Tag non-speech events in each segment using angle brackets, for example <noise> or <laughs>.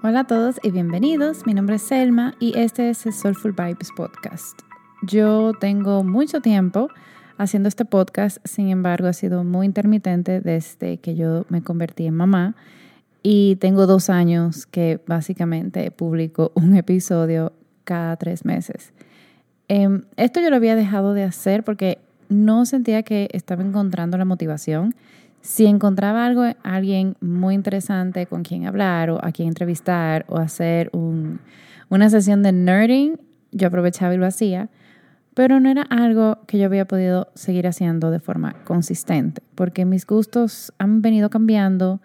Hola a todos y bienvenidos. Mi nombre es Selma y este es el Soulful Vibes Podcast. Yo tengo mucho tiempo haciendo este podcast, sin embargo ha sido muy intermitente desde que yo me convertí en mamá y tengo dos años que básicamente publico un episodio cada tres meses. Em, esto yo lo había dejado de hacer porque no sentía que estaba encontrando la motivación. Si encontraba algo, alguien muy interesante con quien hablar o a quien entrevistar o hacer una sesión de nerding, yo aprovechaba y lo hacía, pero no era algo que yo había podido seguir haciendo de forma consistente, porque mis gustos han venido cambiando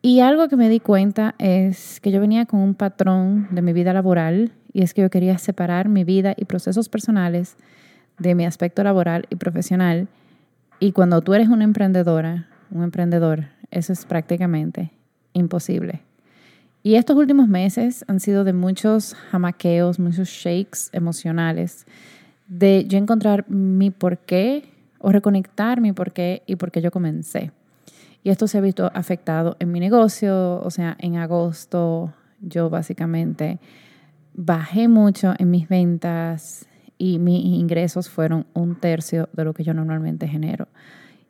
y algo que me di cuenta es que yo venía con un patrón de mi vida laboral y es que yo quería separar mi vida y procesos personales de mi aspecto laboral y profesional. Y cuando tú eres una emprendedora, un emprendedor, eso es prácticamente imposible. Y estos últimos meses han sido de muchos jamaqueos, muchos shakes emocionales, de yo encontrar mi porqué o reconectar mi porqué y por qué yo comencé. Y esto se ha visto afectado en mi negocio, o sea, en agosto yo básicamente bajé mucho en mis ventas, y mis ingresos fueron un tercio de lo que yo normalmente genero.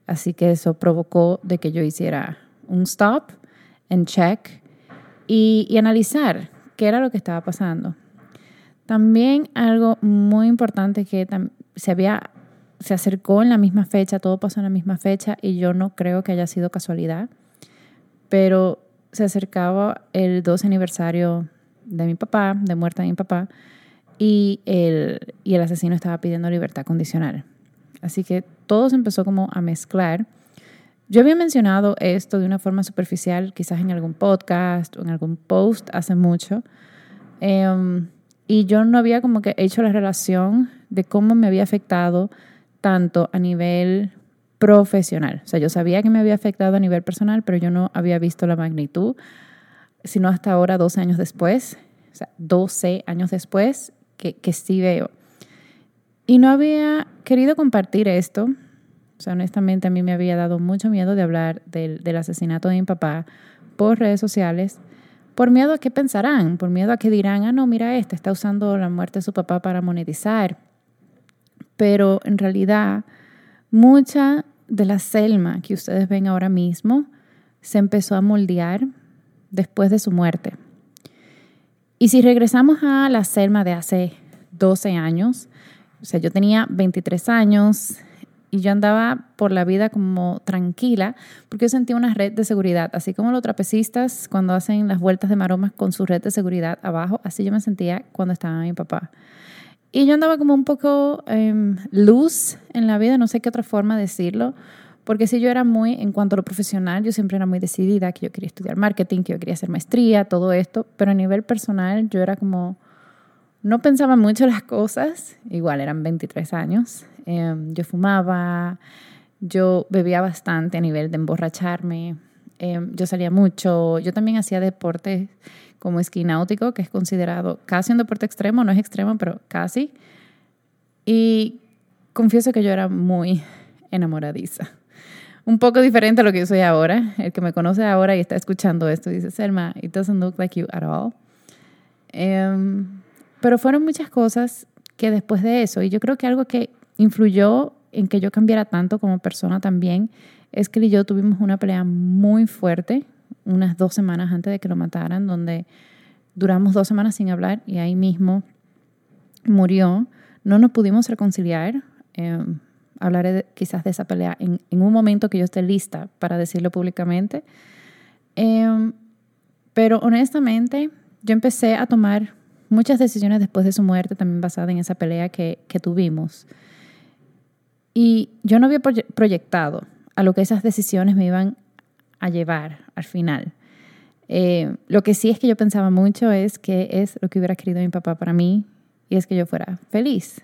Así que eso provocó de que yo hiciera un stop, en check y, y analizar qué era lo que estaba pasando. También algo muy importante que se había se acercó en la misma fecha, todo pasó en la misma fecha y yo no creo que haya sido casualidad, pero se acercaba el 12 aniversario de mi papá, de muerte de mi papá, y el, y el asesino estaba pidiendo libertad condicional. Así que todo se empezó como a mezclar. Yo había mencionado esto de una forma superficial, quizás en algún podcast o en algún post hace mucho, em, y yo no había como que hecho la relación de cómo me había afectado tanto a nivel profesional. O sea, yo sabía que me había afectado a nivel personal, pero yo no había visto la magnitud, sino hasta ahora, 12 años después, o sea, 12 años después, que, sí veo. Y no había querido compartir esto. O sea, honestamente a mí me había dado mucho miedo de hablar del, asesinato de mi papá por redes sociales, por miedo a qué pensarán, por miedo a que dirán, ah, no, mira, este está usando la muerte de su papá para monetizar. Pero en realidad, mucha de la Selma que ustedes ven ahora mismo se empezó a moldear después de su muerte. Y si regresamos a la Selma de hace 12 años, o sea, yo tenía 23 años y yo andaba por la vida como tranquila porque yo sentía una red de seguridad, así como los trapecistas cuando hacen las vueltas de maromas con su red de seguridad abajo, así yo me sentía cuando estaba mi papá. Y yo andaba como un poco eh, luz en la vida, no sé qué otra forma decirlo, porque si yo era muy, en cuanto a lo profesional, yo siempre era muy decidida, que yo quería estudiar marketing, que yo quería hacer maestría, todo esto, pero a nivel personal yo era como, no pensaba mucho las cosas, igual eran 23 años, em, yo fumaba, yo bebía bastante a nivel de emborracharme, em, yo salía mucho, yo también hacía deporte como esquí náutico, que es considerado casi un deporte extremo, no es extremo, pero casi. Y confieso que yo era muy enamoradiza un poco diferente a lo que yo soy ahora. El que me conoce ahora y está escuchando esto dice, Selma, it doesn't look like you at all. Em, pero fueron muchas cosas que después de eso, y yo creo que algo que influyó en que yo cambiara tanto como persona también, es que él y yo tuvimos una pelea muy fuerte, unas dos semanas antes de que lo mataran, donde duramos dos semanas sin hablar y ahí mismo murió. No nos pudimos reconciliar. Eh, hablaré quizás de esa pelea en, un momento que yo esté lista para decirlo públicamente. Em, pero honestamente, yo empecé a tomar muchas decisiones después de su muerte, también basada en esa pelea que, tuvimos. Y yo no había proyectado a lo que esas decisiones me iban a llevar al final. Eh, lo que sí es que yo pensaba mucho es que es lo que hubiera querido mi papá para mí y es que yo fuera feliz.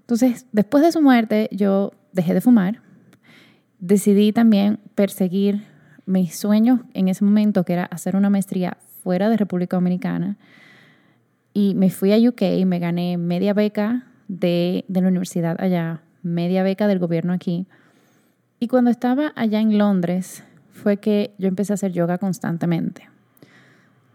Entonces, después de su muerte, yo dejé de fumar. Decidí también perseguir mis sueños en ese momento, que era hacer una maestría fuera de República Dominicana. Y me fui a UK y me gané media beca de, de la universidad allá, media beca del gobierno aquí. Y cuando estaba allá en Londres, fue que yo empecé a hacer yoga constantemente.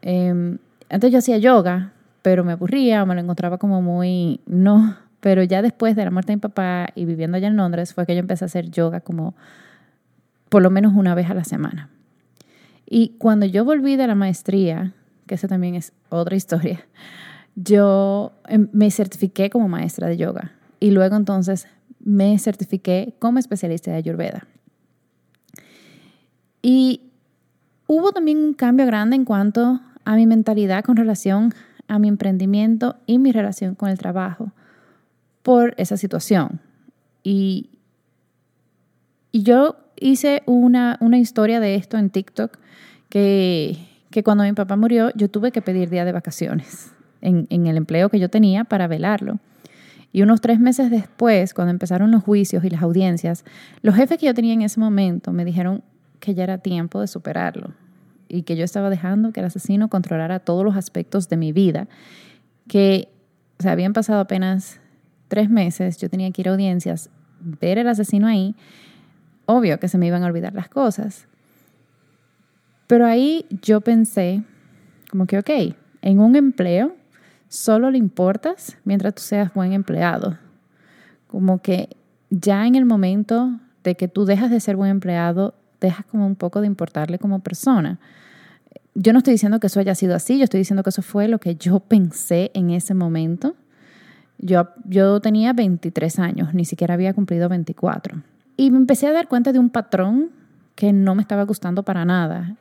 Em, antes yo hacía yoga, pero me aburría o me lo encontraba como muy, no, pero ya después de la muerte de mi papá y viviendo allá en Londres fue que yo empecé a hacer yoga como por lo menos una vez a la semana. Y cuando yo volví de la maestría, que esa también es otra historia, yo em, me certifiqué como maestra de yoga y luego entonces me certifiqué como especialista de Ayurveda. Y hubo también un cambio grande en cuanto a mi mentalidad con relación a mi emprendimiento y mi relación con el trabajo por esa situación. Y, yo hice una, una, historia de esto en TikTok que, que, cuando mi papá murió yo tuve que pedir día de vacaciones en, el empleo que yo tenía para velarlo. Y unos tres meses después, cuando empezaron los juicios y las audiencias, los jefes que yo tenía en ese momento me dijeron que ya era tiempo de superarlo y que yo estaba dejando que el asesino controlara todos los aspectos de mi vida, que o sea, habían pasado apenas tres meses, yo tenía que ir a audiencias, ver el asesino ahí, obvio que se me iban a olvidar las cosas. Pero ahí yo pensé, como que, ok, en un empleo solo le importas mientras tú seas buen empleado. Como que ya en el momento de que tú dejas de ser buen empleado, dejas como un poco de importarle como persona. Yo no estoy diciendo que eso haya sido así, yo estoy diciendo que eso fue lo que yo pensé en ese momento. Yo, yo tenía 23 años, ni siquiera había cumplido 24. Y me empecé a dar cuenta de un patrón que no me estaba gustando para nada.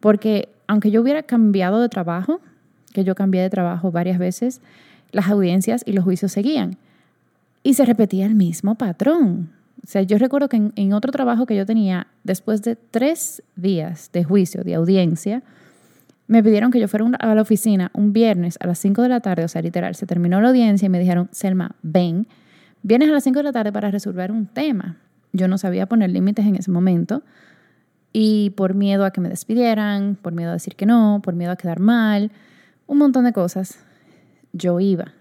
Porque aunque yo hubiera cambiado de trabajo, que yo cambié de trabajo varias veces, las audiencias y los juicios seguían. Y se repetía el mismo patrón. O sea, yo recuerdo que en, otro trabajo que yo tenía, después de tres días de juicio, de audiencia, me pidieron que yo fuera a la oficina un viernes a las 5 de la tarde, o sea, literal, se terminó la audiencia y me dijeron, Selma, ven, vienes a las 5 de la tarde para resolver un tema. Yo no sabía poner límites en ese momento y por miedo a que me despidieran, por miedo a decir que no, por miedo a quedar mal, un montón de cosas, yo iba.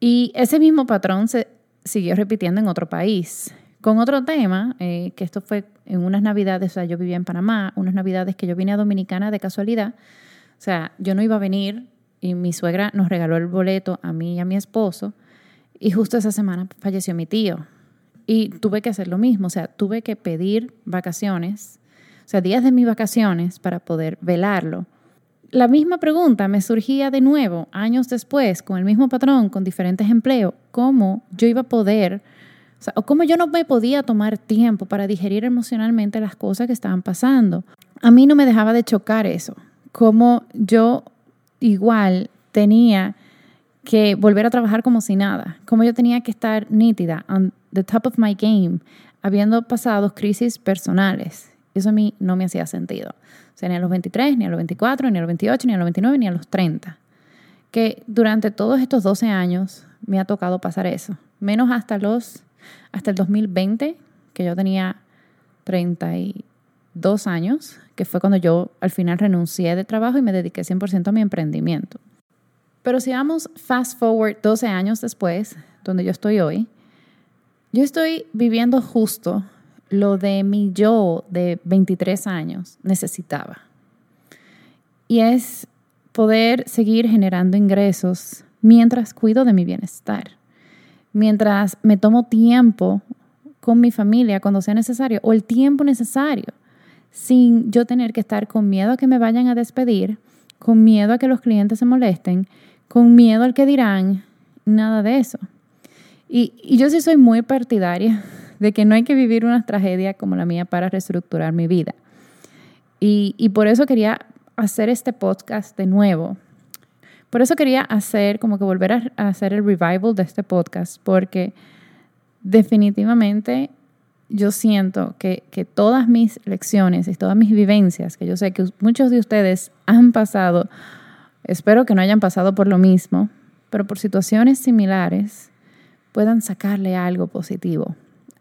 Y ese mismo patrón se siguió repitiendo en otro país. Con otro tema, eh, que esto fue en unas navidades, o sea, yo vivía en Panamá, unas navidades que yo vine a Dominicana de casualidad. O sea, yo no iba a venir y mi suegra nos regaló el boleto a mí y a mi esposo. Y justo esa semana falleció mi tío. Y tuve que hacer lo mismo, o sea, tuve que pedir vacaciones, o sea, días de mis vacaciones para poder velarlo. La misma pregunta me surgía de nuevo años después, con el mismo patrón, con diferentes empleos, cómo yo iba a poder, o, sea, cómo yo no me podía tomar tiempo para digerir emocionalmente las cosas que estaban pasando. A mí no me dejaba de chocar eso, cómo yo igual tenía que volver a trabajar como si nada, cómo yo tenía que estar nítida, on the top of my game, habiendo pasado crisis personales. Eso a mí no me hacía sentido. O sea, ni a los 23, ni a los 24, ni a los 28, ni a los 29, ni a los 30. Que durante todos estos 12 años me ha tocado pasar eso. Menos hasta los hasta el 2020, que yo tenía 32 años, que fue cuando yo al final renuncié de trabajo y me dediqué 100% a mi emprendimiento. Pero si vamos fast forward 12 años después, donde yo estoy hoy, yo estoy viviendo justo lo de mi yo de 23 años necesitaba. Y es poder seguir generando ingresos mientras cuido de mi bienestar, mientras me tomo tiempo con mi familia cuando sea necesario o el tiempo necesario, sin yo tener que estar con miedo a que me vayan a despedir, con miedo a que los clientes se molesten, con miedo al que dirán, nada de eso. Y, y yo sí soy muy partidaria de que no hay que vivir una tragedia como la mía para reestructurar mi vida. Y, por eso quería hacer este podcast de nuevo. Por eso quería hacer, como que volver a, hacer el revival de este podcast, porque definitivamente yo siento que, que, todas mis lecciones y todas mis vivencias, que yo sé que muchos de ustedes han pasado, espero que no hayan pasado por lo mismo, pero por situaciones similares, puedan sacarle algo positivo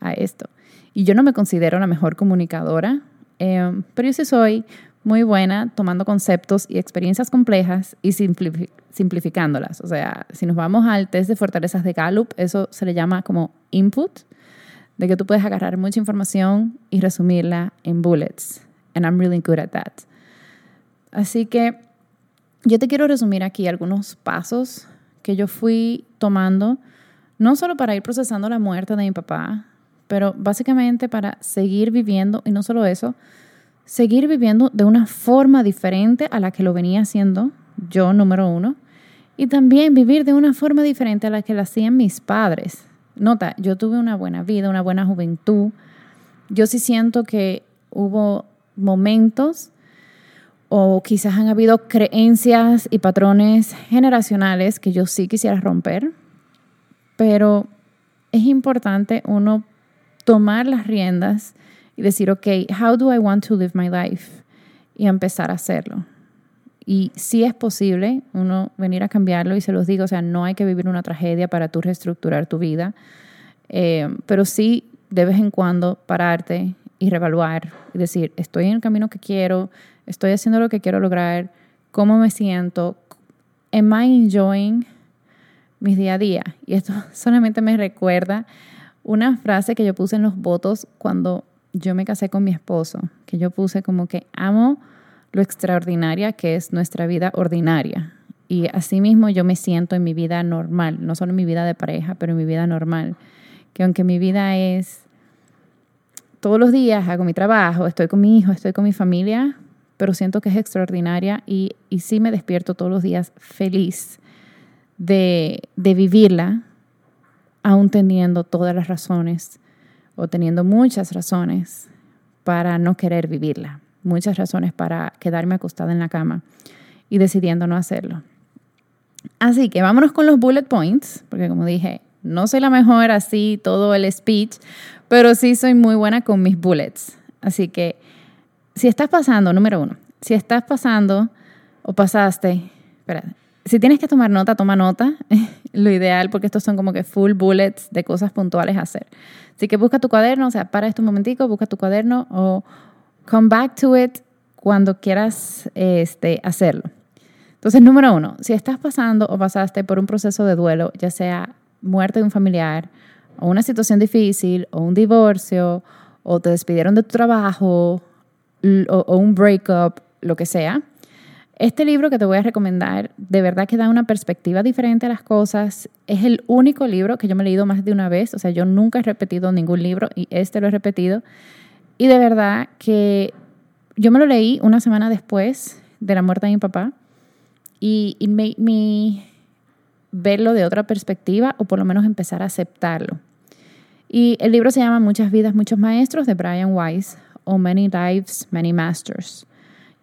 a esto. Y yo no me considero la mejor comunicadora, eh, pero yo sí soy muy buena tomando conceptos y experiencias complejas y simplificándolas. O sea, si nos vamos al test de fortalezas de Gallup, eso se le llama como input, de que tú puedes agarrar mucha información y resumirla en bullets. And I'm really good at that. Así que yo te quiero resumir aquí algunos pasos que yo fui tomando, no solo para ir procesando la muerte de mi papá, pero básicamente para seguir viviendo, y no solo eso, seguir viviendo de una forma diferente a la que lo venía haciendo yo, número uno, y también vivir de una forma diferente a la que lo hacían mis padres. Nota, yo tuve una buena vida, una buena juventud. Yo sí siento que hubo momentos o quizás han habido creencias y patrones generacionales que yo sí quisiera romper, pero es importante uno tomar las riendas y decir, ok, how do I want to live my life? Y empezar a hacerlo. Y si es posible uno venir a cambiarlo y se los digo, o sea, no hay que vivir una tragedia para tú reestructurar tu vida, eh, pero sí de vez en cuando pararte y reevaluar y decir, estoy en el camino que quiero, estoy haciendo lo que quiero lograr, cómo me siento, am I enjoying mis día a día? Y esto <laughs> solamente me recuerda una frase que yo puse en los votos cuando yo me casé con mi esposo, que yo puse como que amo lo extraordinaria que es nuestra vida ordinaria. Y así mismo yo me siento en mi vida normal, no solo en mi vida de pareja, pero en mi vida normal. Que aunque mi vida es todos los días, hago mi trabajo, estoy con mi hijo, estoy con mi familia, pero siento que es extraordinaria y, y sí me despierto todos los días feliz de, de vivirla, aún teniendo todas las razones o teniendo muchas razones para no querer vivirla muchas razones para quedarme acostada en la cama y decidiendo no hacerlo. Así que vámonos con los bullet points, porque como dije, no soy la mejor así todo el speech, pero sí soy muy buena con mis bullets. Así que si estás pasando, número uno, si estás pasando o pasaste, espera, si tienes que tomar nota, toma nota. <laughs> Lo ideal, porque estos son como que full bullets de cosas puntuales a hacer. Así que busca tu cuaderno, o sea, para esto un momentico, busca tu cuaderno o Come back to it cuando quieras este, hacerlo. Entonces, número uno, si estás pasando o pasaste por un proceso de duelo, ya sea muerte de un familiar, o una situación difícil, o un divorcio, o te despidieron de tu trabajo, o, o un breakup, lo que sea, este libro que te voy a recomendar de verdad que da una perspectiva diferente a las cosas. Es el único libro que yo me he leído más de una vez, o sea, yo nunca he repetido ningún libro y este lo he repetido. Y de verdad que yo me lo leí una semana después de la muerte de mi papá y it made me verlo de otra perspectiva o por lo menos empezar a aceptarlo. Y el libro se llama Muchas vidas, muchos maestros de Brian Weiss o Many Lives, Many Masters.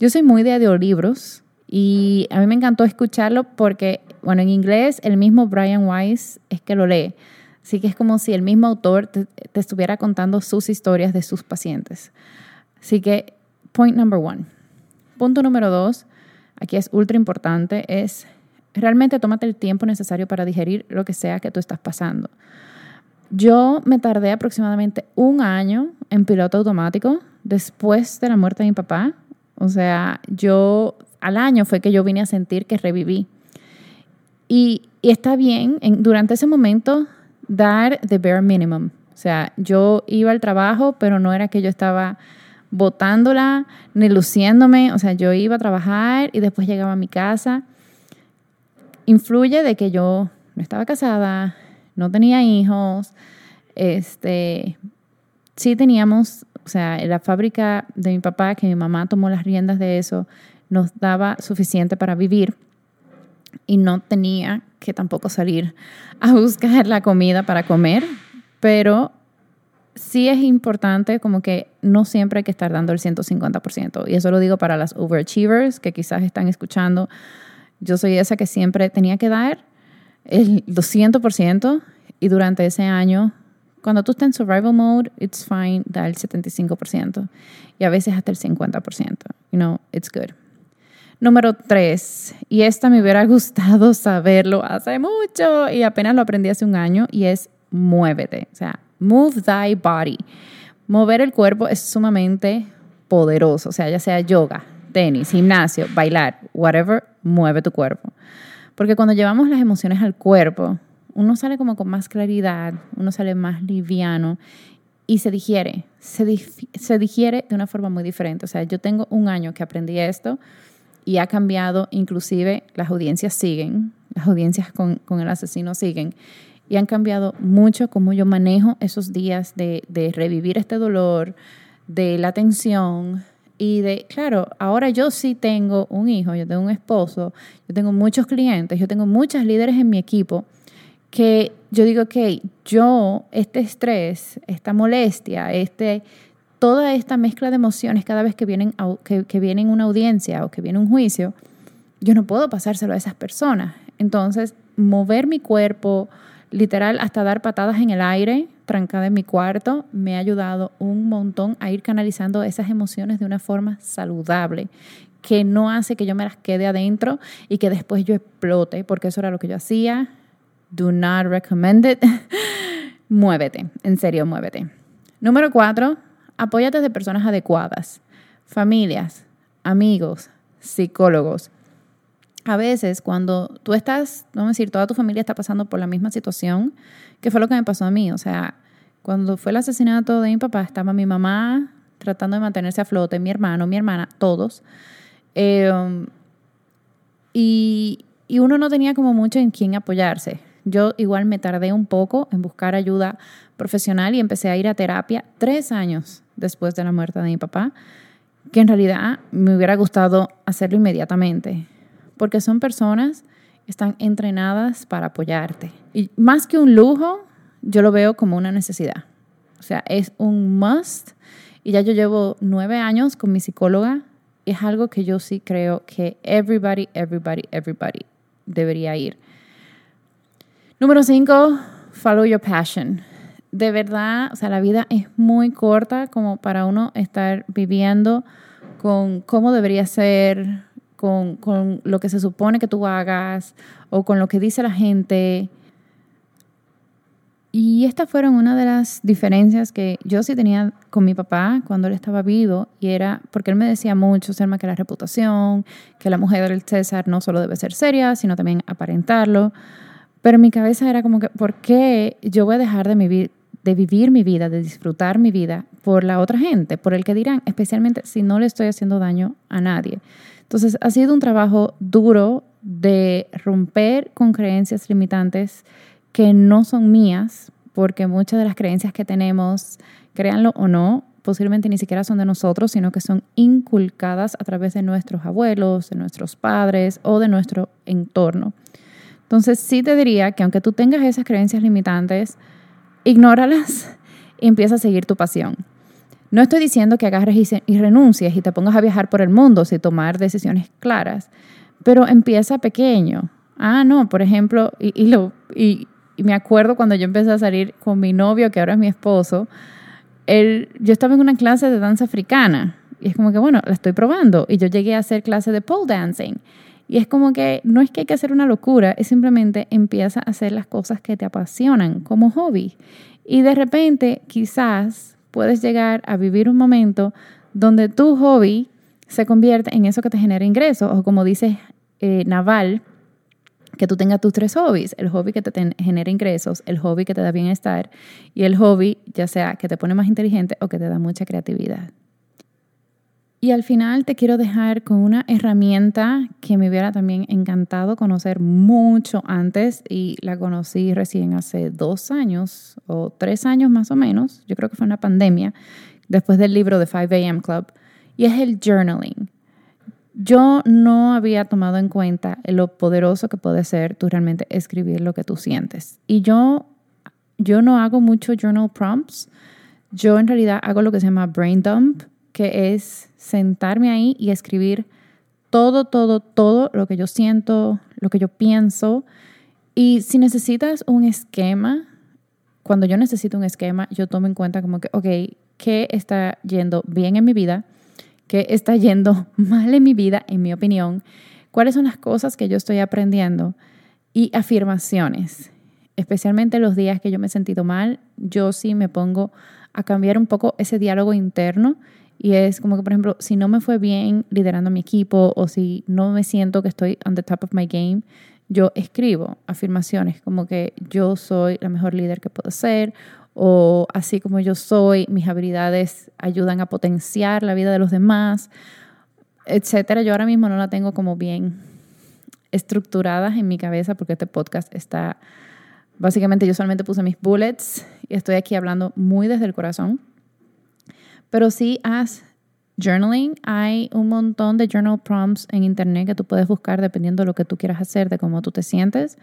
Yo soy muy de audiolibros y a mí me encantó escucharlo porque, bueno, en inglés el mismo Brian Weiss es que lo lee. Así que es como si el mismo autor te, estuviera contando sus historias de sus pacientes. Así que, point number one. Punto número dos, aquí es ultra importante, es realmente tómate el tiempo necesario para digerir lo que sea que tú estás pasando. Yo me tardé aproximadamente un año en piloto automático después de la muerte de mi papá. O sea, yo al año fue que yo vine a sentir que reviví. Y, está bien, en, durante ese momento dar the bare minimum. O sea, yo iba al trabajo, pero no era que yo estaba botándola ni luciéndome. O sea, yo iba a trabajar y después llegaba a mi casa. Influye de que yo no estaba casada, no tenía hijos, este, sí teníamos, sea, la fábrica de mi papá, que mi mamá tomó las riendas de eso, nos daba suficiente para vivir y no tenía que tampoco salir a buscar la comida para comer, pero sí es importante como que no siempre hay que estar dando el 150%. Y eso lo digo para las overachievers que quizás están escuchando. Yo soy esa que siempre tenía que dar el 200% y durante ese año, cuando tú estás en survival mode, it's fine, da el 75% y a veces hasta el 50%. You know, it's good. Número tres, y esta me hubiera <laughs> gustado saberlo hace mucho y apenas lo aprendí hace un año, y es muévete. O sea, move thy body. Mover el cuerpo es sumamente poderoso, o sea, ya sea yoga, tenis, gimnasio, bailar, whatever, mueve tu cuerpo. Porque cuando llevamos las emociones al cuerpo, uno sale como con más claridad, uno sale más liviano y se digiere, se, digiere de una forma muy diferente. O sea, yo tengo un año que aprendí esto y ha cambiado, inclusive las audiencias siguen, las audiencias con, el asesino siguen, y han cambiado mucho cómo yo manejo esos días de, de revivir este dolor, de la tensión, y de, claro, ahora yo sí tengo un hijo, yo tengo un esposo, yo tengo muchos clientes, yo tengo muchas líderes en mi equipo que yo digo, ok, yo, este estrés, esta molestia, este, toda esta mezcla de emociones cada vez que vienen, que, que viene una audiencia o que viene un juicio, yo no puedo pasárselo a esas personas. Entonces, mover mi cuerpo, literal, hasta dar patadas en el aire, trancada en mi cuarto, me ha ayudado un montón a ir canalizando esas emociones de una forma saludable, que no hace que yo me las quede adentro y que después yo explote, porque eso era lo que yo hacía. Do not recommend it. <laughs> muévete, en serio, muévete. Número cuatro, apóyate de personas adecuadas, familias, amigos, psicólogos. A veces cuando tú estás, vamos a decir, toda tu familia está pasando por la misma situación, que fue lo que me pasó a mí, o sea, cuando fue el asesinato de mi papá, estaba mi mamá tratando de mantenerse a flote, mi hermano, mi hermana, todos. Eh, y, y uno no tenía como mucho en quién apoyarse. Yo igual me tardé un poco en buscar ayuda profesional y empecé a ir a terapia tres años después de la muerte de mi papá, que en realidad me hubiera gustado hacerlo inmediatamente, porque son personas que están entrenadas para apoyarte. Y más que un lujo, yo lo veo como una necesidad. O sea, es un must. Y ya yo llevo nueve años con mi psicóloga. Es algo que yo sí creo que everybody, everybody, everybody debería ir. Número cinco, follow your passion. De verdad, o sea, la vida es muy corta como para uno estar viviendo con cómo debería ser, con, con lo que se supone que tú hagas o con lo que dice la gente. Y estas fueron una de las diferencias que yo sí tenía con mi papá cuando él estaba vivo, y era porque él me decía mucho, Selma, que la reputación, que la mujer del César no solo debe ser seria, sino también aparentarlo. Pero mi cabeza era como que, ¿por qué yo voy a dejar de, de vivir mi vida, de disfrutar mi vida por la otra gente, por el que dirán, especialmente si no le estoy haciendo daño a nadie? Entonces, ha sido un trabajo duro de romper con creencias limitantes que no son mías, porque muchas de las creencias que tenemos, créanlo o no, posiblemente ni siquiera son de nosotros, sino que son inculcadas a través de nuestros abuelos, de nuestros padres o de nuestro entorno. Entonces sí te diría que aunque tú tengas esas creencias limitantes, ignóralas y empieza a seguir tu pasión. No estoy diciendo que agarres y, renuncies y te pongas a viajar por el mundo sin tomar decisiones claras, pero empieza pequeño. Ah, no, por ejemplo, y, lo, y, me acuerdo cuando yo empecé a salir con mi novio, que ahora es mi esposo, él, yo estaba en una clase de danza africana y es como que, bueno, la estoy probando y yo llegué a hacer clase de pole dancing y es como que no es que hay que hacer una locura, es simplemente empieza a hacer las cosas que te apasionan como hobby. Y de repente quizás puedes llegar a vivir un momento donde tu hobby se convierte en eso que te genera ingresos, o como dice eh, Naval, que tú tengas tus tres hobbies, el hobby que te genera ingresos, el hobby que te da bienestar y el hobby ya sea que te pone más inteligente o que te da mucha creatividad. Y al final te quiero dejar con una herramienta que me hubiera también encantado conocer mucho antes y la conocí recién hace dos años o tres años más o menos. Yo creo que fue una pandemia después del libro de 5 AM Club y es el journaling. Yo no había tomado en cuenta lo poderoso que puede ser tú realmente escribir lo que tú sientes. Y yo, yo no hago mucho journal prompts. Yo en realidad hago lo que se llama brain dump que es sentarme ahí y escribir todo, todo, todo lo que yo siento, lo que yo pienso. Y si necesitas un esquema, cuando yo necesito un esquema, yo tomo en cuenta como que, ok, ¿qué está yendo bien en mi vida? ¿Qué está yendo <laughs> mal en mi vida, en mi opinión? ¿Cuáles son las cosas que yo estoy aprendiendo? Y afirmaciones. Especialmente los días que yo me he sentido mal, yo sí me pongo a cambiar un poco ese diálogo interno y es como que, por ejemplo, si no me fue bien liderando mi equipo o si no me siento que estoy on the top of my game, yo escribo afirmaciones como que yo soy la mejor líder que puedo ser o así como yo soy, mis habilidades ayudan a potenciar la vida de los demás. etcétera. Yo ahora mismo no la tengo como bien estructuradas en mi cabeza porque este podcast está, básicamente yo solamente puse mis bullets y estoy aquí hablando muy desde el corazón. Pero sí haz journaling. Hay un montón de journal prompts en internet que tú puedes buscar dependiendo de lo que tú quieras hacer, de cómo tú te sientes.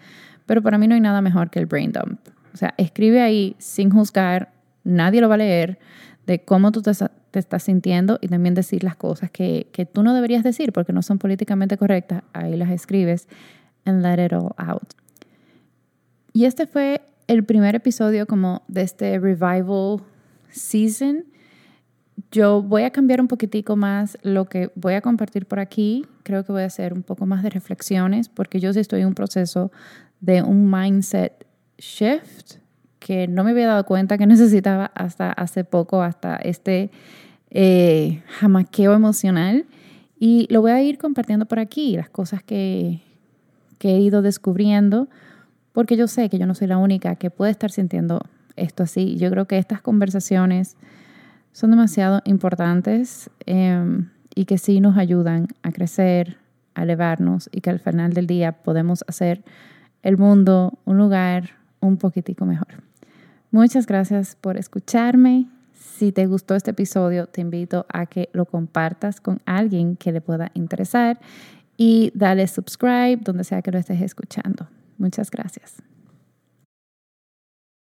Pero para mí no hay nada mejor que el brain dump. O sea, escribe ahí sin juzgar, nadie lo va a leer, de cómo tú te, estás sintiendo y también decir las cosas que, que tú no deberías decir porque no son políticamente correctas. Ahí las escribes and let it all out. Y este fue el primer episodio como de este revival season yo voy a cambiar un poquitico más lo que voy a compartir por aquí. Creo que voy a hacer un poco más de reflexiones porque yo sí estoy en un proceso de un mindset shift que no me había dado cuenta que <laughs> necesitaba hasta hace poco, hasta este eh, jamaqueo emocional. Y lo voy a ir compartiendo por aquí, las cosas que, que he ido descubriendo, porque yo sé que yo no soy la única que puede estar sintiendo esto así. Yo creo que estas conversaciones son demasiado importantes em, y que sí nos ayudan a crecer, a elevarnos y que al final del día podemos hacer el mundo un lugar un poquitico mejor. Muchas gracias por escucharme. Si te gustó este episodio, te invito a que lo compartas con alguien que le pueda interesar y dale subscribe donde sea que lo estés escuchando. Muchas gracias.